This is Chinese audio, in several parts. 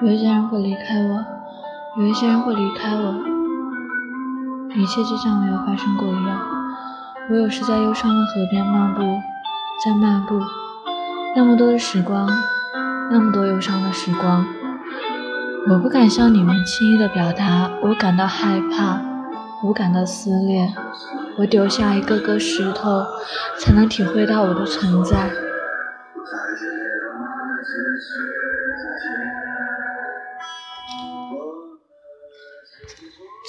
有一些人会离开我，有一些人会离开我，一切就像没有发生过一样。我有时在忧伤的河边漫步，在漫步，那么多的时光，那么多忧伤的时光，我不敢向你们轻易的表达，我感到害怕，我感到撕裂，我丢下一个个石头，才能体会到我的存在。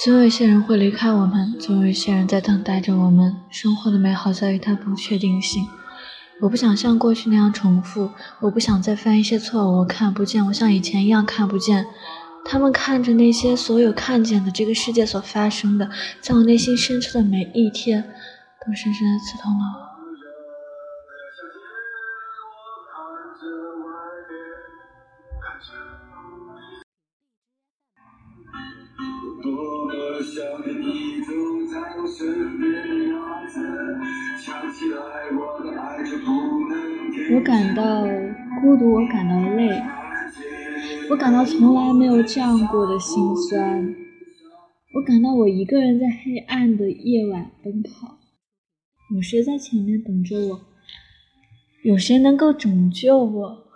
总有一些人会离开我们，总有一些人在等待着我们。生活的美好在于它不确定性。我不想像过去那样重复，我不想再犯一些错误。我看不见，我像以前一样看不见。他们看着那些所有看见的这个世界所发生的，在我内心深处的每一天，都深深的刺痛了我。我感到孤独，我感到累，我感到从来没有这样过的心酸。我感到我一个人在黑暗的夜晚奔跑，有谁在前面等着我？有谁能够拯救我？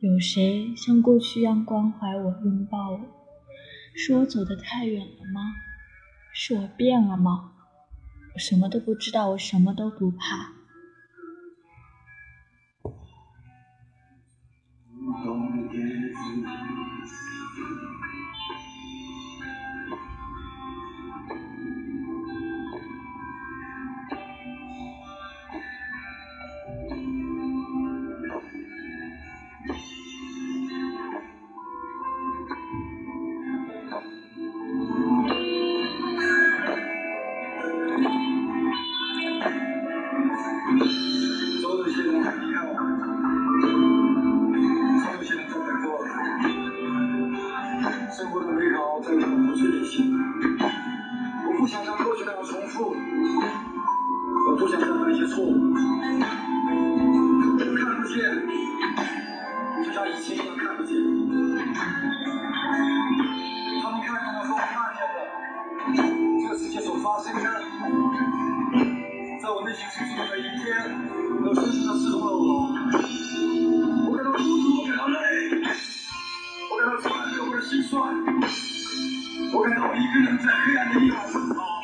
有谁像过去一样关怀我、拥抱我？是我走得太远了吗？是我变了吗？我什么都不知道，我什么都不怕。生活的美好在于不去联系我不想让过去那样重复我不想再犯一些错误看不见就像一切一样看不见他们看见的和我看见的这个世界所发生的在我内心深处每一天都深深的刺痛了我我感到我一个人在黑暗的夜晚奔跑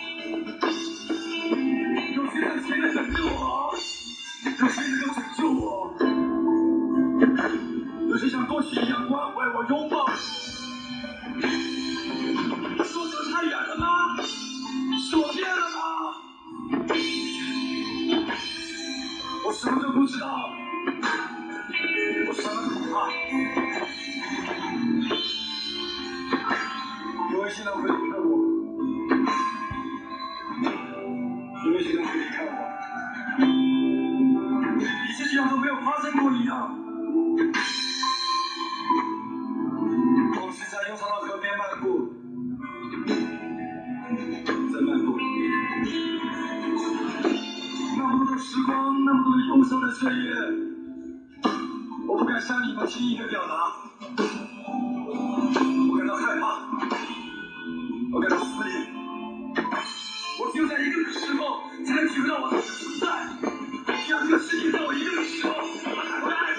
有谁能前来拯救我有谁能够拯救我有谁像歌曲一样关怀我拥抱我是我走太远了吗是我变了吗我什么都不知道你竟然会离开我？有没有觉得会离开我？一切就像都没有发生过一样。我时常又长到河边漫步，在漫步那么多时光，那么多忧伤的岁月。我不敢向你们轻易的表达，我感到害怕。我感到思念。我只有在一定的时候，才能体会到我的存在。只有这个世界，在我一定的时候，才会爱。